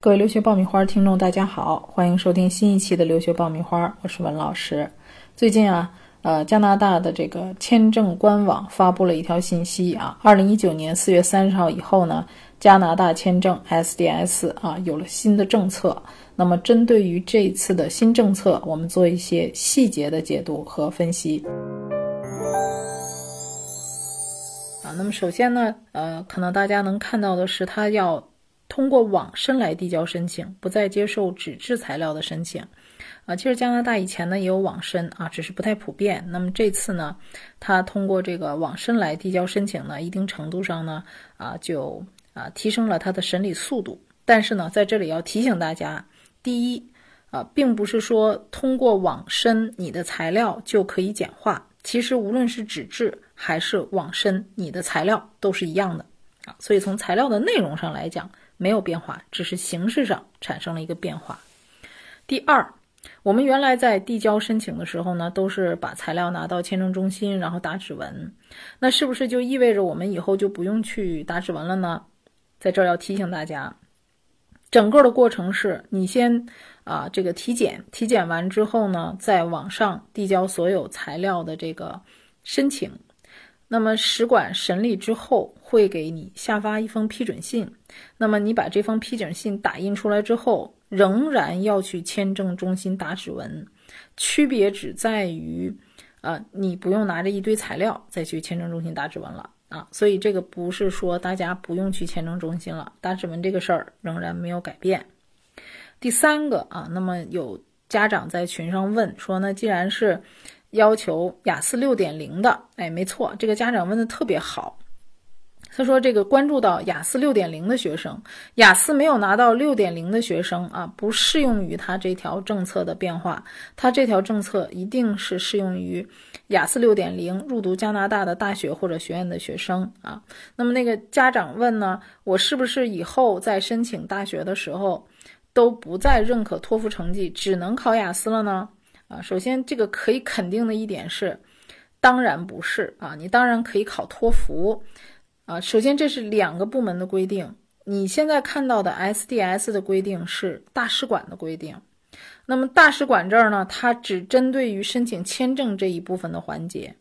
各位留学爆米花听众，大家好，欢迎收听新一期的留学爆米花，我是文老师。最近啊，呃，加拿大的这个签证官网发布了一条信息啊，二零一九年四月三十号以后呢，加拿大签证 SDS 啊有了新的政策。那么针对于这次的新政策，我们做一些细节的解读和分析。啊，那么首先呢，呃，可能大家能看到的是，它要。通过网申来递交申请，不再接受纸质材料的申请，啊，其实加拿大以前呢也有网申啊，只是不太普遍。那么这次呢，它通过这个网申来递交申请呢，一定程度上呢，啊，就啊提升了它的审理速度。但是呢，在这里要提醒大家，第一，啊，并不是说通过网申你的材料就可以简化，其实无论是纸质还是网申，你的材料都是一样的啊。所以从材料的内容上来讲。没有变化，只是形式上产生了一个变化。第二，我们原来在递交申请的时候呢，都是把材料拿到签证中心，然后打指纹。那是不是就意味着我们以后就不用去打指纹了呢？在这儿要提醒大家，整个的过程是你先啊这个体检，体检完之后呢，在网上递交所有材料的这个申请。那么使馆审理之后，会给你下发一封批准信。那么你把这封批准信打印出来之后，仍然要去签证中心打指纹。区别只在于，呃，你不用拿着一堆材料再去签证中心打指纹了啊。所以这个不是说大家不用去签证中心了，打指纹这个事儿仍然没有改变。第三个啊，那么有家长在群上问说，那既然是。要求雅思六点零的，哎，没错，这个家长问的特别好。他说，这个关注到雅思六点零的学生，雅思没有拿到六点零的学生啊，不适用于他这条政策的变化。他这条政策一定是适用于雅思六点零入读加拿大的大学或者学院的学生啊。那么那个家长问呢，我是不是以后在申请大学的时候都不再认可托福成绩，只能考雅思了呢？啊，首先这个可以肯定的一点是，当然不是啊，你当然可以考托福，啊，首先这是两个部门的规定，你现在看到的 SDS 的规定是大使馆的规定，那么大使馆这呢，它只针对于申请签证这一部分的环节，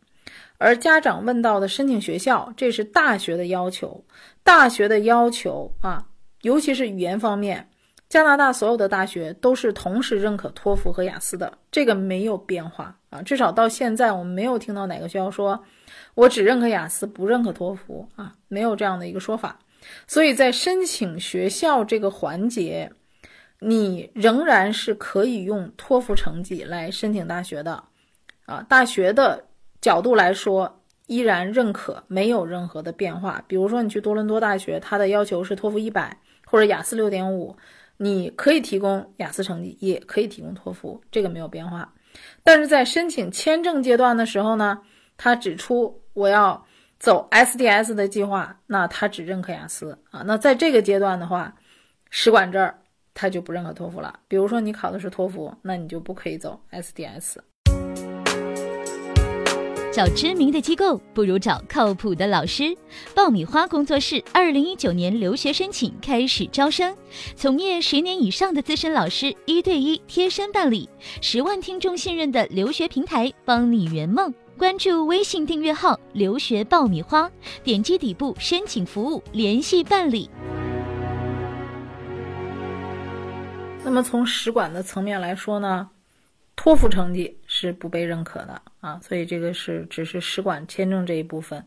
而家长问到的申请学校，这是大学的要求，大学的要求啊，尤其是语言方面。加拿大所有的大学都是同时认可托福和雅思的，这个没有变化啊。至少到现在，我们没有听到哪个学校说我只认可雅思，不认可托福啊，没有这样的一个说法。所以在申请学校这个环节，你仍然是可以用托福成绩来申请大学的啊。大学的角度来说，依然认可，没有任何的变化。比如说你去多伦多大学，它的要求是托福一百或者雅思六点五。你可以提供雅思成绩，也可以提供托福，这个没有变化。但是在申请签证阶段的时候呢，他指出我要走 SDS 的计划，那他只认可雅思啊。那在这个阶段的话，使馆这儿他就不认可托福了。比如说你考的是托福，那你就不可以走 SDS。找知名的机构不如找靠谱的老师。爆米花工作室二零一九年留学申请开始招生，从业十年以上的资深老师一对一贴身办理，十万听众信任的留学平台，帮你圆梦。关注微信订阅号“留学爆米花”，点击底部申请服务联系办理。那么从使馆的层面来说呢？托福成绩是不被认可的啊，所以这个是只是使馆签证这一部分。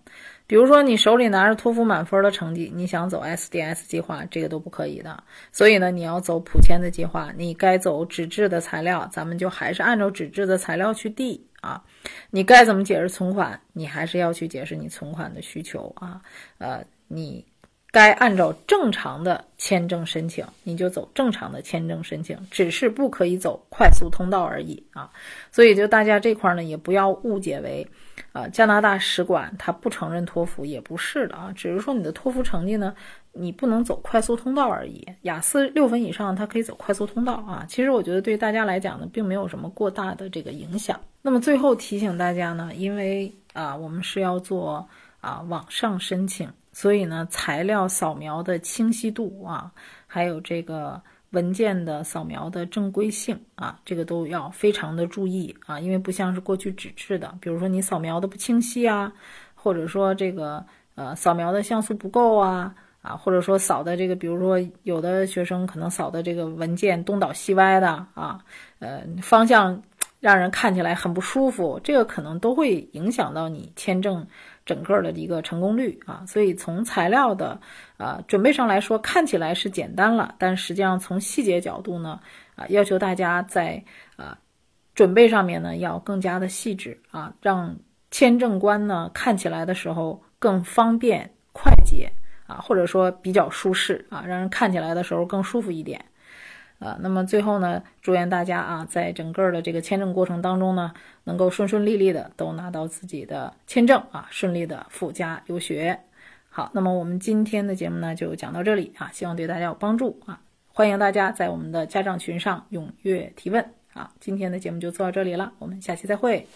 比如说你手里拿着托福满分的成绩，你想走 SDS 计划，这个都不可以的。所以呢，你要走普签的计划，你该走纸质的材料，咱们就还是按照纸质的材料去递啊。你该怎么解释存款，你还是要去解释你存款的需求啊。呃，你。该按照正常的签证申请，你就走正常的签证申请，只是不可以走快速通道而已啊！所以就大家这块呢，也不要误解为，啊，加拿大使馆它不承认托福，也不是的啊，只是说你的托福成绩呢，你不能走快速通道而已。雅思六分以上，它可以走快速通道啊。其实我觉得对大家来讲呢，并没有什么过大的这个影响。那么最后提醒大家呢，因为啊，我们是要做啊网上申请。所以呢，材料扫描的清晰度啊，还有这个文件的扫描的正规性啊，这个都要非常的注意啊，因为不像是过去纸质的，比如说你扫描的不清晰啊，或者说这个呃扫描的像素不够啊啊，或者说扫的这个，比如说有的学生可能扫的这个文件东倒西歪的啊，呃方向让人看起来很不舒服，这个可能都会影响到你签证。整个的一个成功率啊，所以从材料的啊准备上来说，看起来是简单了，但实际上从细节角度呢，啊要求大家在啊准备上面呢要更加的细致啊，让签证官呢看起来的时候更方便快捷啊，或者说比较舒适啊，让人看起来的时候更舒服一点。啊，那么最后呢，祝愿大家啊，在整个的这个签证过程当中呢，能够顺顺利利的都拿到自己的签证啊，顺利的赴加留学。好，那么我们今天的节目呢就讲到这里啊，希望对大家有帮助啊，欢迎大家在我们的家长群上踊跃提问啊。今天的节目就做到这里了，我们下期再会。